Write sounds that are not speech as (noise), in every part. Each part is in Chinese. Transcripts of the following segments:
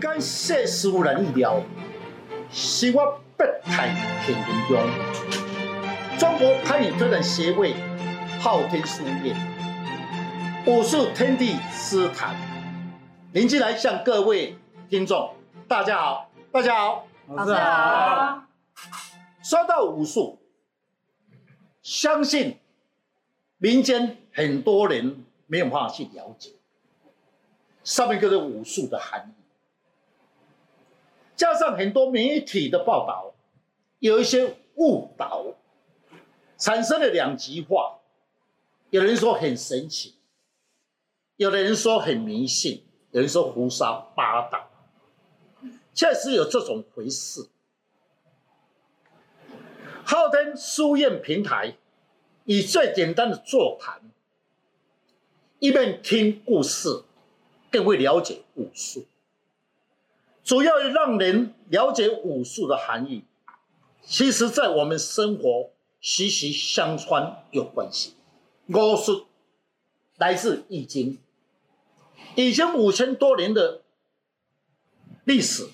感谢师父的力量，是我不太平庸中。中国攀岩推广协会昊天书院武术天地师坛，林进来向各位听众，大家好，大家好，老师好。说到武术，相信民间很多人没有办法去了解。上面就是武术的含义，加上很多媒体的报道，有一些误导，产生了两极化。有人说很神奇，有的人说很迷信，有人说胡说八道。确实有这种回事。昊天书院平台以最简单的座谈，一边听故事。更会了解武术，主要让人了解武术的含义，其实在我们生活息息相关有关系。武术来自《易经》，已经五千多年的历史。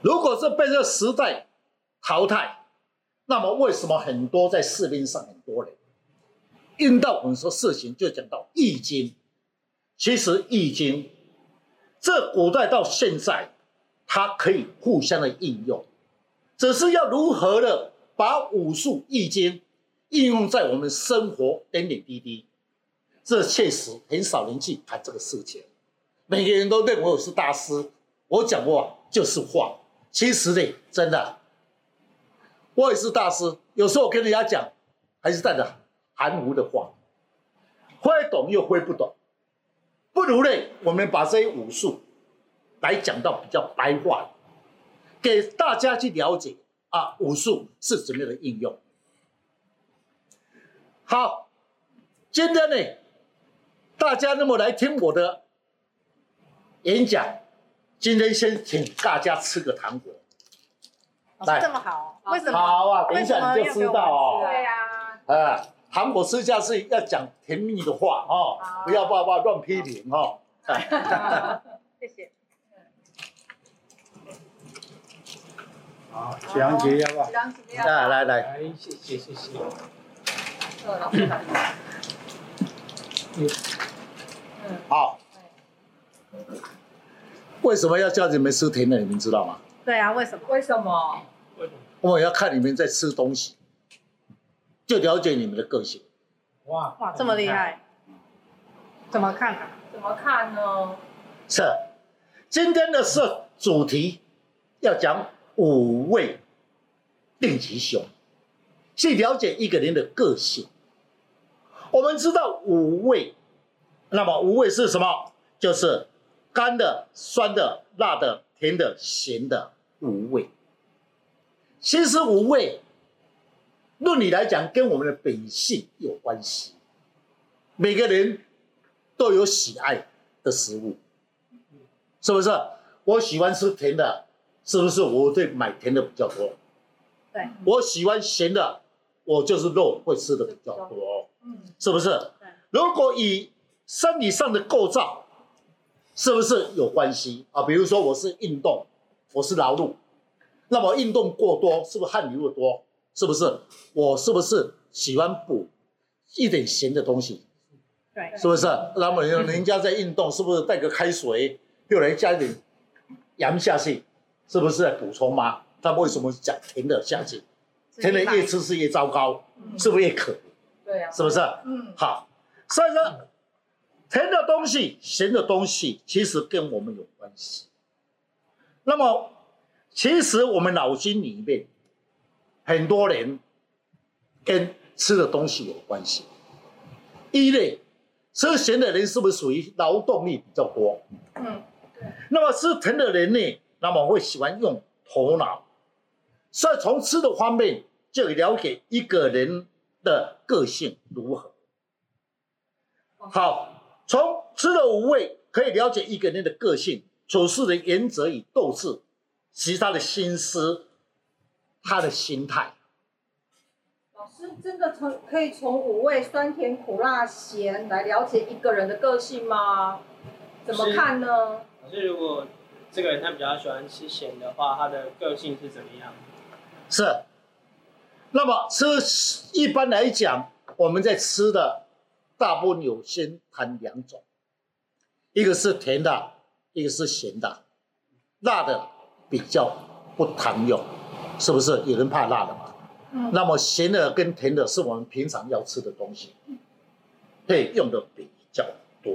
如果是被这时代淘汰，那么为什么很多在市面上很多人遇到我们说事情就讲到《易经》？其实《易经》这古代到现在，它可以互相的应用，只是要如何的把武术《易经》应用在我们生活点点滴滴，这确实很少人去谈这个事情。每个人都认为我是大师，我讲话就是话。其实呢，真的，我也是大师。有时候我跟人家讲，还是带着含糊的话，会懂又会不懂。不如呢，我们把这些武术来讲到比较白话，给大家去了解啊，武术是怎么样的应用。好，今天呢，大家那么来听我的演讲，今天先请大家吃个糖果。来，这么好，为什么？好啊，等一下你就知道哦。对呀。啊。糖果吃下是要讲甜蜜的话哦，不要爸爸乱批评哦。好，(laughs) 谢谢。好，杨杰要不要？来来来，来，谢谢谢谢。嗯，好。为什么要叫你们吃甜的？你们知道吗？对啊，为什么？为什么？我要看你们在吃东西。就了解你们的个性，哇哇，这么厉害，怎么看啊？怎么看呢？是，今天的是主题，要讲五味定吉凶，去了解一个人的个性。我们知道五味，那么五味是什么？就是甘的、酸的、辣的、甜的、咸的五味。其实五味。论理来讲，跟我们的本性有关系。每个人都有喜爱的食物，是不是？我喜欢吃甜的，是不是？我对买甜的比较多。对。我喜欢咸的，我就是肉会吃的比较多。嗯。是不是？对。如果以生理上的构造，是不是有关系啊？比如说，我是运动，我是劳碌，那么运动过多，是不是汗流的多？是不是？我是不是喜欢补一点咸的东西？对，是不是？那么人家在运动，是不是带个开水，又来加一点盐下去？是不是在补充吗？他为什么讲甜的下去？甜的越吃是越糟糕，是不是越渴？对呀，是不是？嗯，好。所以说，甜的东西、咸的东西，其实跟我们有关系。那么，其实我们脑筋里面。很多人跟吃的东西有关系。一类吃咸的人是不是属于劳动力比较多？嗯，对。那么吃甜的人呢？那么会喜欢用头脑。所以从吃的方面就了解一个人的个性如何。好，从吃的五味可以了解一个人的个性、处事的原则与斗志，其他的心思。他的心态，老师真的从可以从五味酸甜苦辣咸来了解一个人的个性吗？怎么看呢？老师，如果这个人他比较喜欢吃咸的话，他的个性是怎么样？是。那么吃一般来讲，我们在吃的大部分有先谈两种，一个是甜的，一个是咸的。辣的比较不常用，是不是？有人怕辣的嘛？嗯。那么咸的跟甜的是我们平常要吃的东西，对，用的比较多。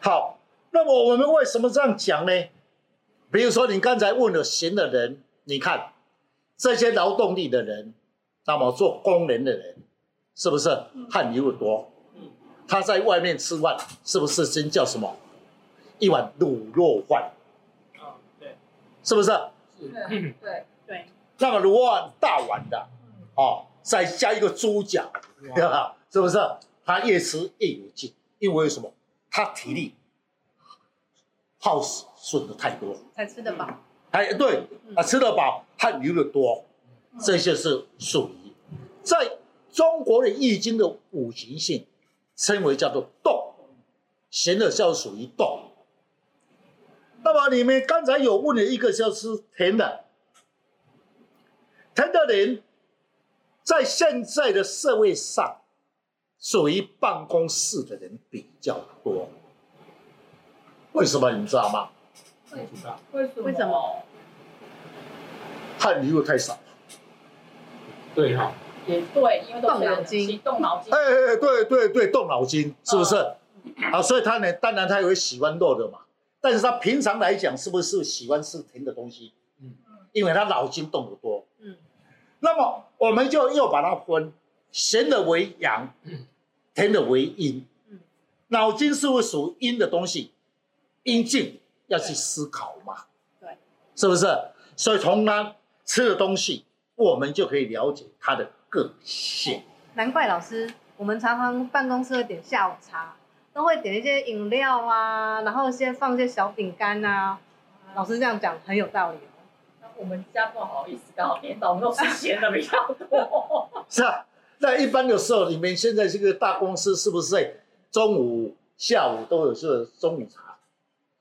好，那么我们为什么这样讲呢？比如说你刚才问了闲的人，你看。这些劳动力的人，那么做工人的人，是不是汗流的多？他在外面吃饭，是不是先叫什么？一碗卤肉饭。对，是不是？是，对对对。那么卤肉大碗的，哦，再加一个猪脚，(laughs) 是不是？他越吃越有劲，因为什么？他体力耗损的太多，才吃得饱。哎，对，啊，吃得饱，汗流得多，这些是属于在中国的易经的五行性，称为叫做动，咸的叫属于动。那么你们刚才有问了一个叫是甜的，甜的人，在现在的社会上，属于办公室的人比较多。为什么你知道吗？为什么？为什么？汗流的太少。对哈。也对，因为动脑筋，动脑筋。哎哎，对对对，动脑筋，是不是？啊，所以他呢，当然他也会喜欢肉的嘛。但是他平常来讲，是不是喜欢吃甜的东西？嗯。因为他脑筋动得多。嗯。那么我们就又把它分，咸的为阳，甜的为阴。嗯。脑筋是不是属阴的东西？阴静。要去思考嘛，对，是不是？所以从他吃的东西，我们就可以了解他的个性。难怪老师，我们常常办公室会点下午茶，都会点一些饮料啊，然后先放一些小饼干啊。老师这样讲很有道理哦。我们家不好意思，刚好颠倒，我们都是咸的比较多。(laughs) 是啊，那一般的时候，你们现在这个大公司是不是在中午、下午都有这个中午茶？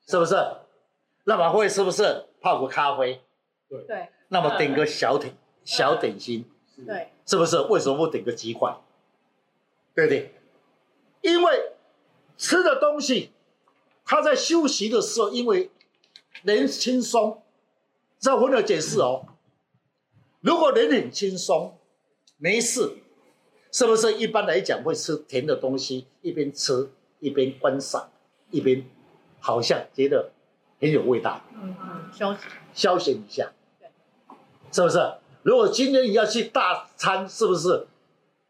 是不是？那么会是不是泡个咖啡？对对。那么点个小点小点心，对，是不是？为什么不点个鸡块？对不对？因为吃的东西，他在休息的时候，因为人轻松，这我有解释哦。如果人很轻松，没事，是不是一般来讲会吃甜的东西，一边吃一边观赏，一边。好像觉得很有味道，嗯嗯，消闲消闲一下，对，是不是？如果今天你要去大餐，是不是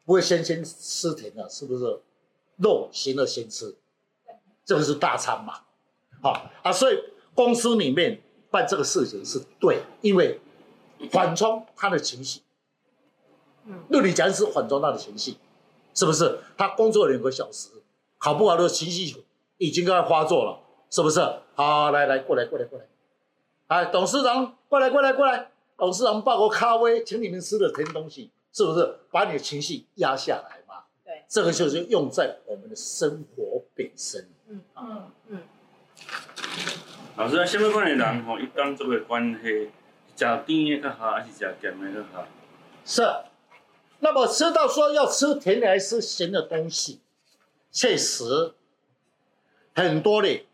不会先先吃甜的？是不是？肉行了先吃，对，这个是大餐嘛？好啊，所以公司里面办这个事情是对，因为缓冲他的情绪，嗯，那你讲是缓冲他的情绪，是不是？他工作两个小时，好不好的情绪已经该发作了。是不是？好，来来，过来，过来，过来。哎，董事长，过来，过来，过来。董事长抱个咖啡，请你们吃的甜东西，是不是？把你的情绪压下来嘛。对。这个就是用在我们的生活本身。嗯嗯嗯。老师啊，什么款的人吼，一当作为关系，吃甜的较好，还是吃咸的较好？是。那么吃到说要吃甜的还是咸的东西，确实很多的。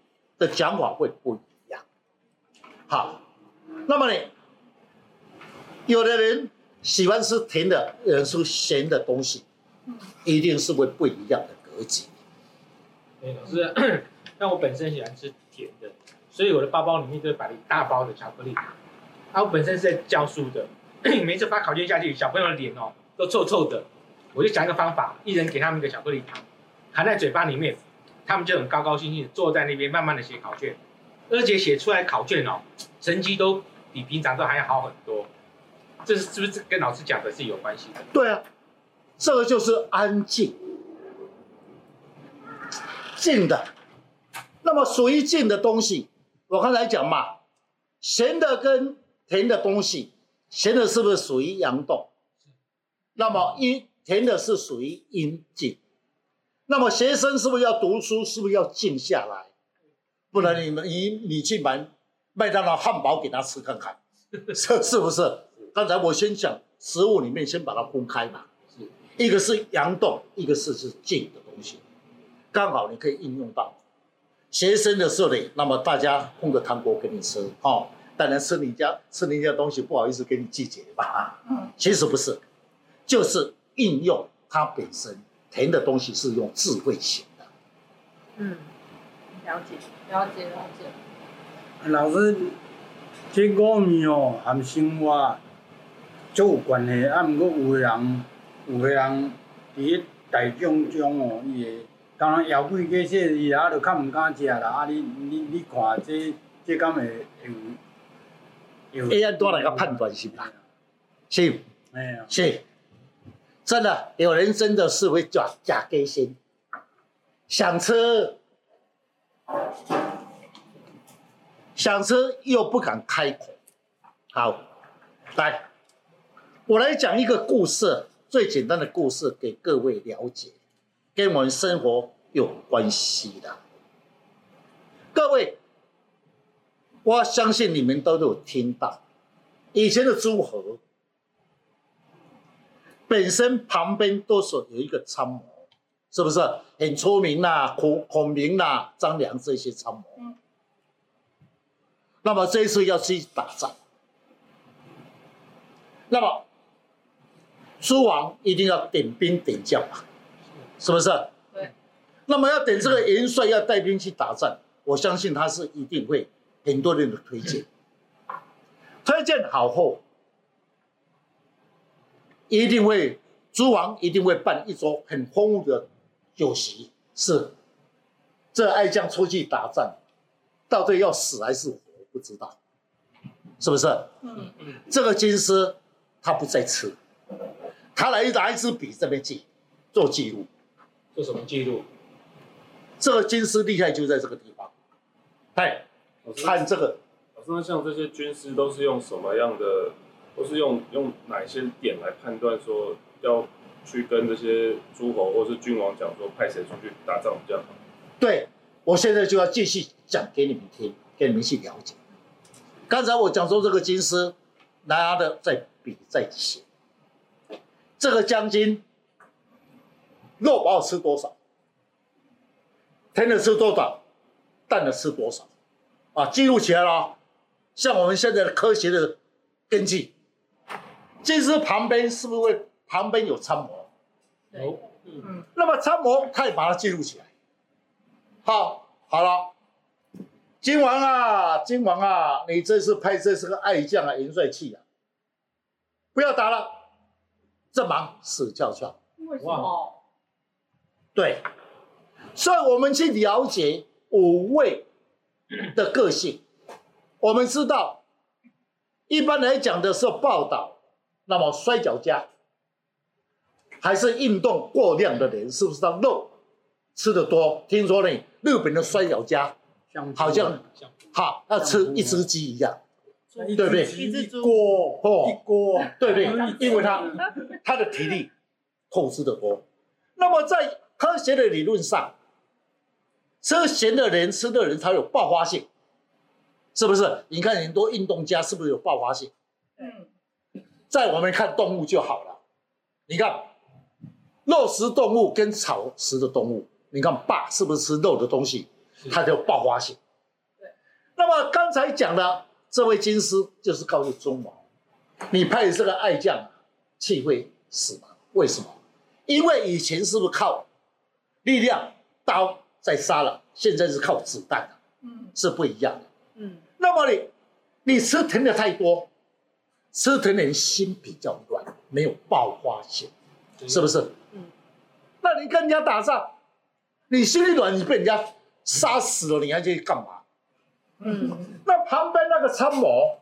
的讲法会不一样，好，那么呢，有的人喜欢吃甜的，有人吃咸的东西，一定是会不一样的格局。哎，老师，(coughs) 像我本身喜欢吃甜的，所以我的包包里面就摆了一大包的巧克力。啊，我本身是在教书的，(coughs) 每次发考卷下去，小朋友的脸哦都臭臭的，我就想一个方法，一人给他们一个巧克力糖，含在嘴巴里面。他们就很高高兴兴坐在那边，慢慢的写考卷，而且写出来考卷哦，成绩都比平常都还要好很多。这是是不是跟老师讲的是有关系的？对啊，这个就是安静，静的。那么属于静的东西，我刚才讲嘛，咸的跟甜的东西，咸的是不是属于阳动？那么阴甜的是属于阴静。那么学生是不是要读书？是不是要静下来？不然你们你你去买麦当劳汉堡给他吃看看，(laughs) 是是不是？刚才我先讲食物里面先把它分开嘛，是一个是阳动，一个是是静的东西，刚好你可以应用到学生的时候呢。那么大家烘个糖果给你吃，哦，当然吃你家吃你家东西不好意思给你拒绝吧？嗯，其实不是，就是应用它本身甜的东西是用智慧型的。嗯，了解了解了解。老师，这五味哦，含生活就有关系。啊，毋过有个人，有个人伫大众中哦，伊会当然妖怪过说伊啊，就较毋敢食啦。啊，你你你看这这敢会有？会按多来个判断是吧？是，哎呀，是，真的有人真的是会假假给心，想吃。想吃又不敢开口，好，来，我来讲一个故事，最简单的故事给各位了解，跟我们生活有关系的。各位，我相信你们都有听到，以前的诸侯本身旁边都是有一个参谋，是不是很出名呐、啊？孔孔明呐、啊、张良这些参谋。嗯那么这一次要去打仗，那么诸王一定要点兵点将嘛，是不是？对。那么要等这个元帅要带兵去打仗，我相信他是一定会很多人的推荐，推荐好后，一定会诸王一定会办一桌很丰富的酒席，是这爱将出去打仗，到底要死还是活？不知道，是不是？嗯嗯。这个军师他不在吃，他来拿一支笔这边记，做记录。做什么记录？这个军师厉害就在这个地方。哎，看这个。老师，那像这些军师都是用什么样的？都是用用哪些点来判断说要去跟这些诸侯或是君王讲说派谁出去打仗比较好？对，我现在就要继续讲给你们听，给你们去了解。刚才我讲说这个金师拿的在比在写，这个将军肉包吃多少，甜的吃多少，淡的吃多少，啊，记录起来了。像我们现在的科学的根据，军师旁边是不是会旁边有参谋？有，嗯。那么参谋他也把它记录起来。好，好了。金王啊，金王啊，你这次派这是个爱将啊，元帅气啊，不要打了，这忙死翘翘。为什么？对，所以我们去了解五位的个性。我们知道，一般来讲的是报道，那么摔跤家还是运动过量的人，是不是他肉吃的多？听说呢，日本的摔跤家。好像好要吃一只鸡一样，对不对？一只猪哦，一锅，对不对？因为他他的体力透支的多。那么在科学的理论上，吃咸的人吃的人才有爆发性，是不是？你看很多运动家是不是有爆发性？嗯，在我们看动物就好了。你看肉食动物跟草食的动物，你看霸是不是吃肉的东西？它就爆发性。那么刚才讲的这位军师就是告诉中王，你派的这个爱将气会死吗？为什么？因为以前是不是靠力量刀在杀了，现在是靠子弹，嗯，是不一样的。嗯。那么你你吃甜的太多，吃甜的人心比较软，没有爆发性，是不是？嗯。那你跟人家打仗，你心里软，你被人家。杀死了你还去干嘛？嗯，那旁边那个参谋，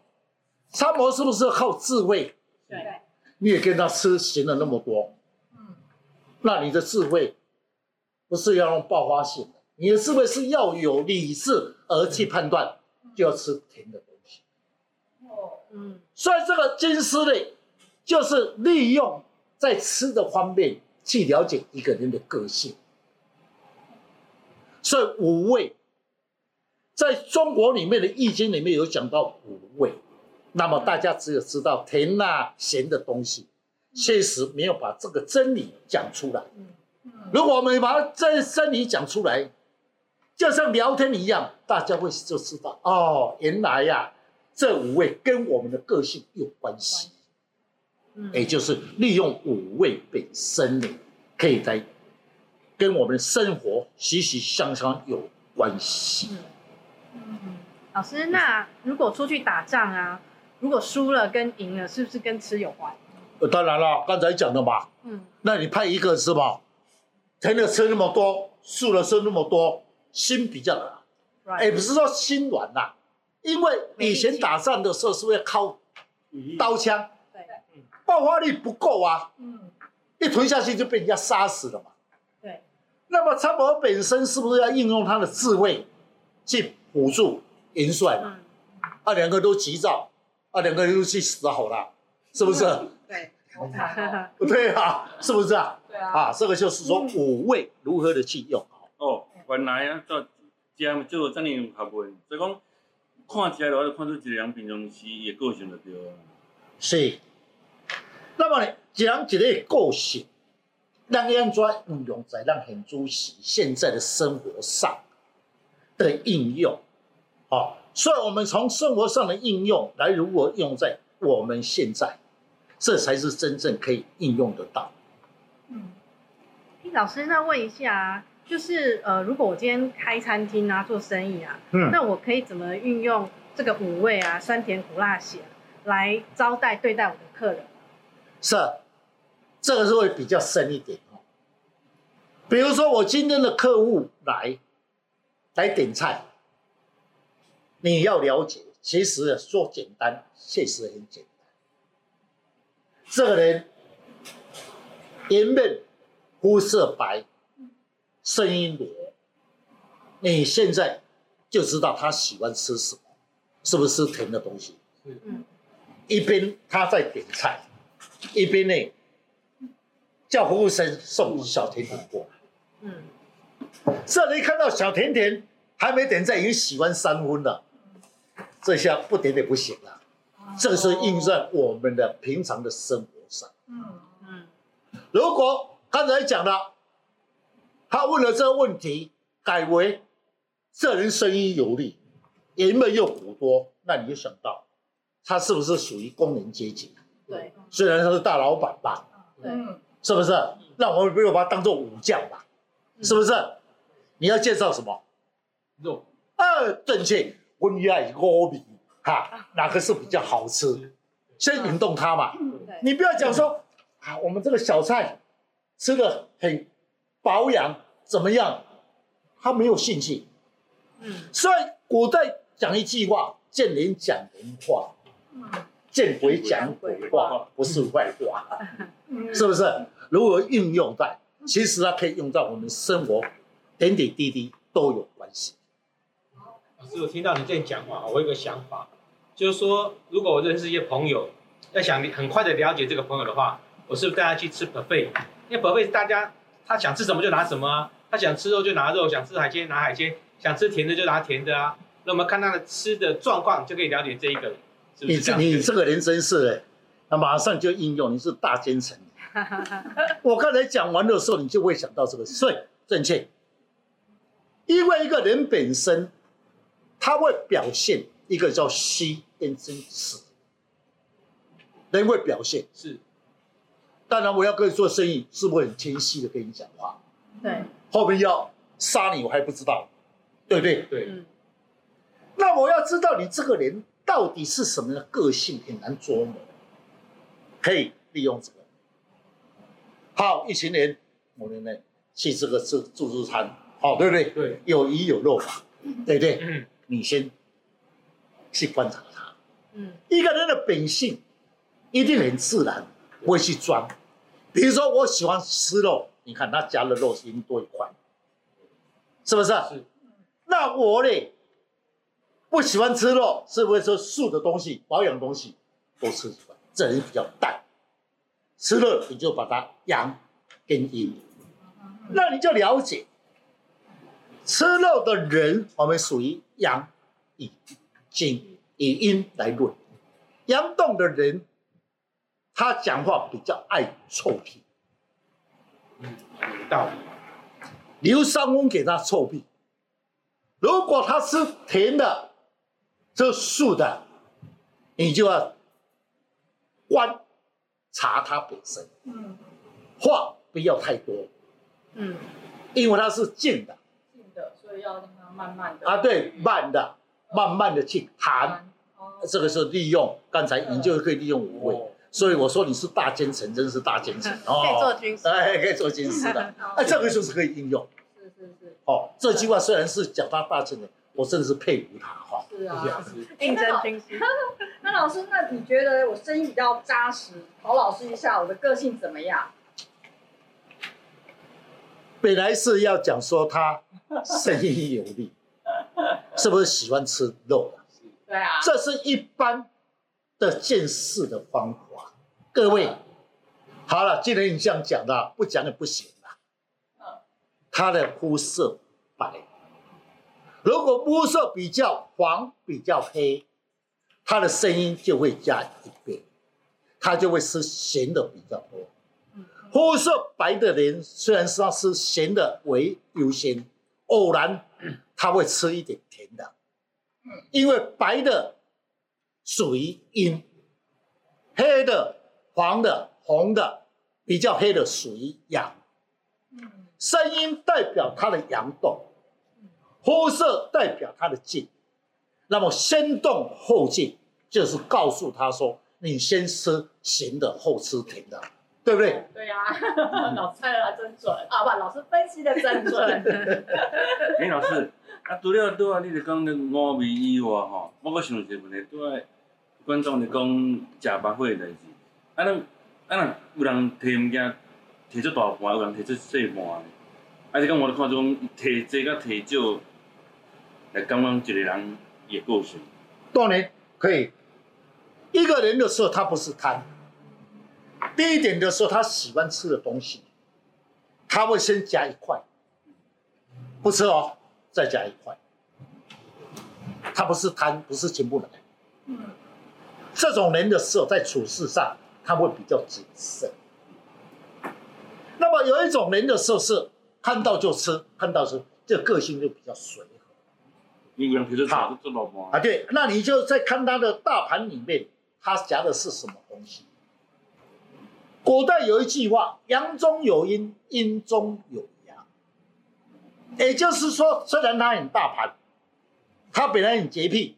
参谋是不是靠智慧？对，你也跟他吃行了那么多，嗯，那你的智慧不是要用爆发性的，你的智慧是要有理智而去判断，就要吃甜的嗯，所以这个金丝类，就是利用在吃的方面去了解一个人的个性。所以五味，在中国里面的易经里面有讲到五味，那么大家只有知道甜啊咸的东西，确实没有把这个真理讲出来。如果我们把这真理讲出来，就像聊天一样，大家会就知道哦，原来呀、啊，这五味跟我们的个性有关系。也就是利用五味本身的，可以在跟我们的生活息息相关有关系。嗯，老师，那如果出去打仗啊，如果输了跟赢了，是不是跟吃有关？呃，当然了，刚才讲的嘛。嗯。那你派一个是吧？甜的吃那么多，输了吃那么多，心比较软。哎，不是说心软呐，因为以前打仗的时候是不是要靠刀枪？爆发力不够啊，嗯，一吞下去就被人家杀死了嘛。对，那么参谋本身是不是要应用他的智慧去辅助元帅嘛？嗯、啊，两个都急躁，啊，两个人都去死好了，是不是？(laughs) 对，(laughs) 对啊，是不是啊？对啊。啊，这个就是说五味如何的去用。哦，原来啊，做这就这么有学问，所以讲看起来的话，就看出一个人平常时伊的个性就对了。是。那么呢，一人一个个性，让安怎运用在让很主席现在的生活上的应用，好，所以我们从生活上的应用来如何用在我们现在，这才是真正可以应用得到。嗯，老师，那问一下，就是呃，如果我今天开餐厅啊，做生意啊，嗯，那我可以怎么运用这个五味啊，酸甜苦辣咸来招待对待我的客人？是，这个是会比较深一点哦。比如说，我今天的客户来来点菜，你要了解，其实说简单，确实很简单。这个人颜面肤色白，声音软，你现在就知道他喜欢吃什么，是不是吃甜的东西？嗯，一边他在点菜。一边呢，叫服务生送小甜甜过来。嗯，这里看到小甜甜还没点菜，已经喜欢三分了，这下不点点不行了。这是印在我们的平常的生活上。嗯嗯。如果刚才讲了，他问了这个问题，改为这人声音有力，颜面又骨多，那你就想到他是不是属于工人阶级？对，虽然他是大老板吧，对，是不是？那我们不如把他当做武将吧，是不是？你要介绍什么？肉，呃，正确，温爱锅米，哈，哪个是比较好吃？先引动他嘛。你不要讲说啊，我们这个小菜吃的很保养，怎么样？他没有信心。嗯，所以古代讲一句话，见人讲人话。嗯。见鬼讲鬼话，不是坏话，是不是？如何运用在？其实它可以用在我们生活点点滴滴都有关系。老师，我听到你这样讲话，我有个想法，就是说，如果我认识一些朋友，要想很快的了解这个朋友的话，我是不是带他去吃 buffet？因为 buffet 大家他想吃什么就拿什么啊，他想吃肉就拿肉，想吃海鲜拿海鲜，想吃甜的就拿甜的啊。那我们看他的吃的状况，就可以了解这一个人。你这你这个人真是哎，那马上就应用，你是大奸臣。(laughs) 我刚才讲完的时候，你就会想到这个，所以正确。因为一个人本身，他会表现一个叫虚跟真实，人会表现是。当然，我要跟你做生意，是不是很谦虚的跟你讲话？对。后面要杀你，我还不知道，对不对？对。嗯。那我要知道你这个人。到底是什么个性很难琢磨，可以利用这个。好，一群人，我们呢去这个自自助餐，好，对不对？对，有鱼有肉嘛，对不对？嗯，你先去观察他。嗯，一个人的本性一定很自然，不会去装。比如说，我喜欢吃肉，你看他加的肉已经多一块，是不是？是。那我呢？不喜欢吃肉，是不是说素的东西、保养东西多吃几块？这人比较淡，吃了你就把它阳跟阴，那你就了解吃肉的人，我们属于阳，以金以阴来论。阳动的人，他讲话比较爱臭屁。嗯，有道理。刘三翁给他臭屁，如果他吃甜的，这素的，你就要观察他本身。嗯，话不要太多。嗯，因为他是静的。静的，所以要让他慢慢的。啊，对，慢的，慢慢的去谈。哦，这个是利用，刚才你就可以利用五味。所以我说你是大奸臣，真是大奸臣 (laughs) 哦。可以做军师，哎，可以做军师的，(laughs) 哎，这个就是可以应用。是是是。哦，这句话虽然是讲他大奸臣，我真的是佩服他哈。是啊。(laughs) 应征军师。那老师，那你觉得我声音比较扎实？考老师一下，我的个性怎么样？本来是要讲说他声音有力，是不是喜欢吃肉？对啊。这是一般的见识的方法。各位，好了，既然你这样讲的，不讲也不行了。他的肤色白，如果肤色比较黄、比较黑，他的声音就会加一倍，他就会吃咸的比较多。肤色白的人，虽然说是咸的为优先，偶然他会吃一点甜的，因为白的属于阴，黑的。黄的、红的、比较黑的属于阳，声音代表它的阳动，肤色代表它的静。那么先动后静，就是告诉他说：你先吃咸的，后吃甜的，对不对？对呀、啊，(laughs) 老师猜的真准啊！不，老师分析的真准。(laughs) 哎，老师，啊，除了对啊，你就讲的五味以外，吼，我个想一个问题，对观众就讲，食饱会代志。啊，咱啊，有人摕物件摕出大盘，有人摕出细盘。啊，是讲我咧看种摕侪甲摕少，来讲讲一个人伊个个性。当然可以。一个人的时候，他不是贪。第一点的时候，他喜欢吃的东西，他会先夹一块，不吃哦，再夹一块。他不是贪，不是全部来。嗯。这种人的时候，在处事上。他会比较谨慎。那么有一种人的时候是看到就吃，看到吃，这个个性就比较随和。好啊，对，那你就在看他的大盘里面，他夹的是什么东西？古代有一句话：阳中有阴，阴中有阳。也就是说，虽然他很大盘，他本来很洁癖，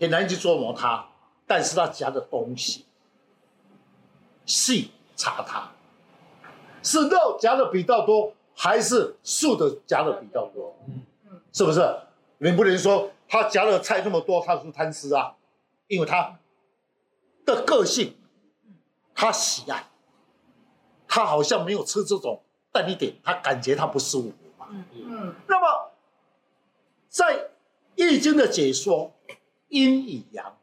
很难去琢磨他，但是他夹的东西。细查它，是肉夹的比较多，还是素的夹的比较多？是不是？你不能说他夹的菜那么多，他是贪吃啊，因为他的个性，他喜爱，他好像没有吃这种淡一点，他感觉他不舒服嘛。嗯。那么，在《易经》的解说，阴与阳，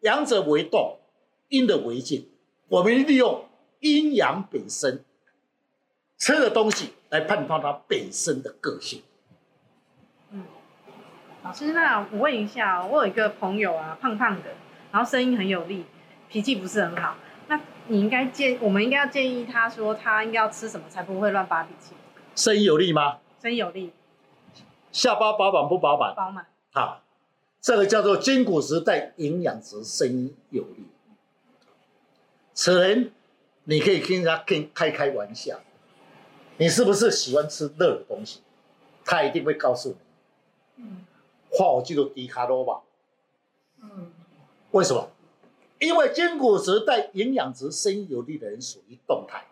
阳者为动，阴的为静。我们利用阴阳本身吃的东西来判断它本身的个性。嗯，老师，那我问一下，我有一个朋友啊，胖胖的，然后声音很有力，脾气不是很好。那你应该建，我们应该要建议他说，他应该要吃什么才不会乱发脾气？声音有力吗？声音有力。下巴饱满不饱满？饱满。好，这个叫做筋骨时代营养值，声音有力。此人，你可以跟他跟开开玩笑。你是不是喜欢吃热的东西？他一定会告诉你。嗯。话我记住低卡路吧。嗯。为什么？因为金古时代营养值声音有力的人属于动态。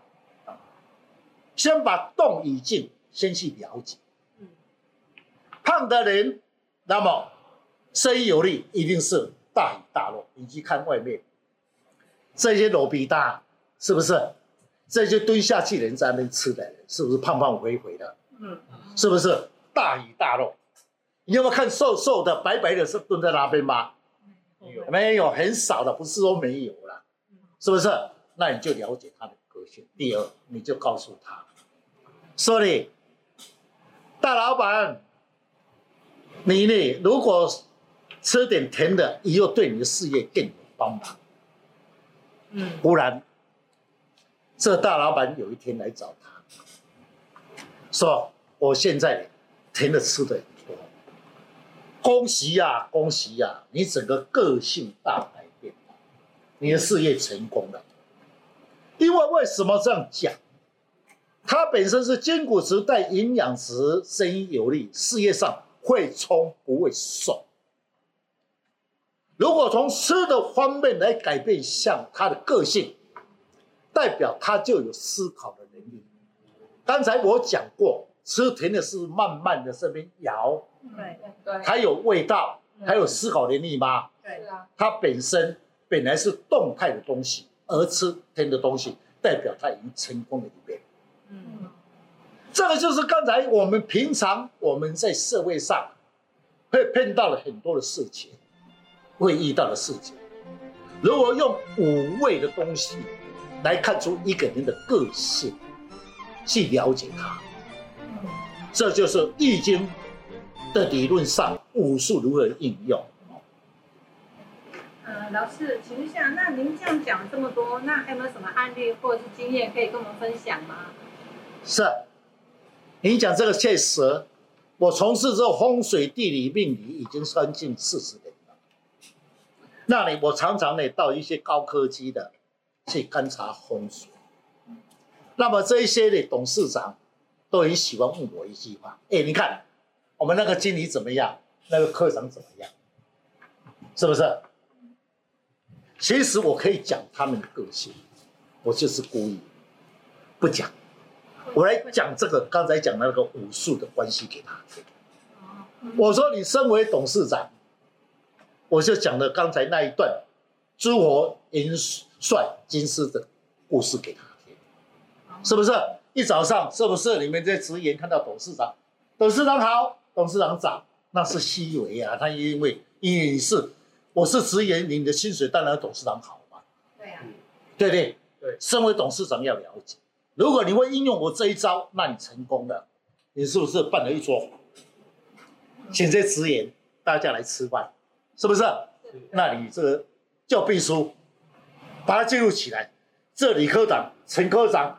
先把动与静先去了解。嗯。胖的人，那么声音有力一定是大鱼大肉。你去看外面。这些萝卜大，是不是？这些蹲下去的人在那边吃的人，是不是胖胖肥肥的？嗯，是不是大鱼大肉？你有没有看瘦瘦的、白白的，是蹲在那边吗？没有，没有，很少的，不是说没有了，是不是？那你就了解他的个性。第二，你就告诉他，说你大老板，你呢？如果吃点甜的，以后对你的事业更有帮忙。嗯，忽然，这大老板有一天来找他，说：“我现在甜的吃的恭喜呀、恭喜呀、你整个个性大改变，你的。事业成功了。因为为什么这样讲？它本身是筋骨质带营养质，生意有力，事业上会冲不会瘦。如果从吃的。方面来改变，像他的。个性，代表他就有思考的。能力。刚才我讲过，吃甜的。是慢慢的。这边摇，对对，还有味道，还有思考能力吗？对是啊，它本身本来是动态的东西，而吃甜的东西，代表它已经成功了一遍。嗯，这个就是刚才我们平常我们在社会上会碰到了很多的事情，会遇到的事情。如果用五味的东西来看出一个人的个性，去了解他，这就是《易经》的理论上武术如何应用。呃，老师，请问一下，那您这样讲这么多，那还有没有什么案例或者是经验可以跟我们分享吗？是，你讲这个确实，我从事这风水地理命理已经将近四十年了。那里我常常呢到一些高科技的去观察风水。那么这一些的董事长都很喜欢问我一句话：哎，你看我们那个经理怎么样？那个科长怎么样？是不是？其实我可以讲他们的个性，我就是故意不讲。我来讲这个刚才讲那个武术的关系给他听。我说你身为董事长，我就讲了刚才那一段诸侯银帅金师的故事给他听，是不是？一早上是不是你们在职员看到董事长，董事长好，董事长涨，那是虚伪啊。他因为因为你是我是职员，你的薪水当然董事长好嘛。对呀、啊，对不对？对，身为董事长要了解。如果你会应用我这一招，那你成功了。你是不是办了一桌，请这些职员大家来吃饭，是不是？那你这个叫秘书，把它记录起来。这李科长、陈科长，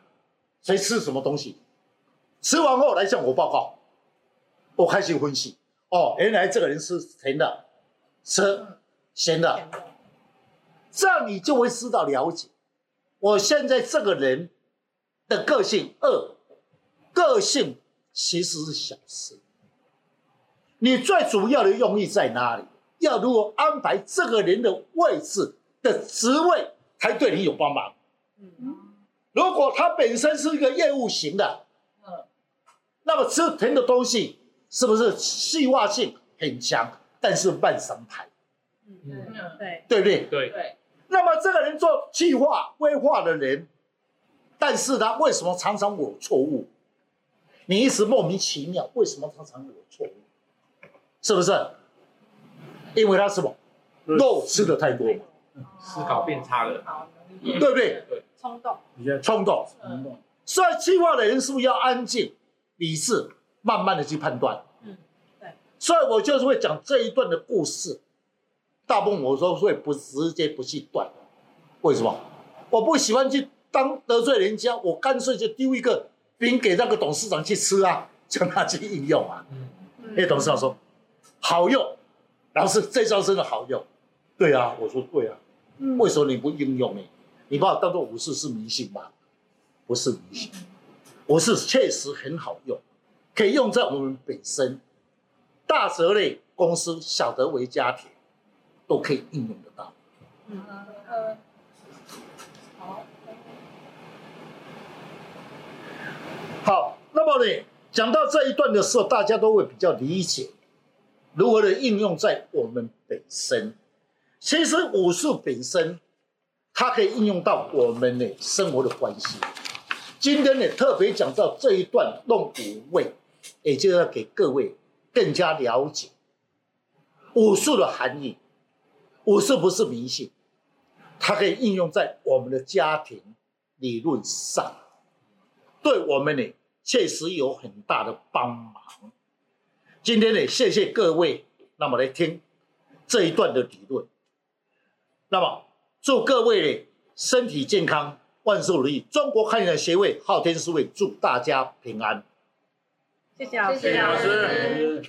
谁吃什么东西？吃完后来向我报告，我开始分析。哦，原来这个人是甜的，吃咸的，这样你就会知道了解。我现在这个人的个性二，个性其实是小事。你最主要的用意在哪里？要如何安排这个人的位置的职位，才对你有帮忙。如果他本身是一个业务型的，那么吃甜的东西是不是细化性很强，但是慢神牌？嗯，对，对不对？对，对，那么这个人做计划规划的人，但是他为什么常常有错误？你一直莫名其妙，为什么常常有错误？是不是？因为他什么？肉吃的太多嘛，思考变差了，对不对？冲动，冲动。冲动，所以计划的人是不是要安静、理智，慢慢的去判断？嗯，对。所以我就是会讲这一段的故事。大部分我说会不直接不去断，为什么？我不喜欢去当得罪人家，我干脆就丢一个饼给那个董事长去吃啊，(laughs) 叫他去应用啊。嗯，那董事长说好用，老师这招真的好用。对啊，我说对啊，为什么你不应用呢？你把我当做武士是迷信吗？不是迷信，我是确实很好用，可以用在我们本身大则类公司，小则为家庭。都可以应用得到。嗯呃，好，好，那么呢，讲到这一段的时候，大家都会比较理解如何的应用在我们本身。其实武术本身，它可以应用到我们的生活的关系。今天呢，特别讲到这一段弄五味，也就是要给各位更加了解武术的含义。武术不是迷信，它可以应用在我们的家庭理论上，对我们呢确实有很大的帮忙。今天呢，谢谢各位，那么来听这一段的理论。那么祝各位呢身体健康，万事如意。中国汉语协会昊天书会祝大家平安。谢谢老师。谢谢老师。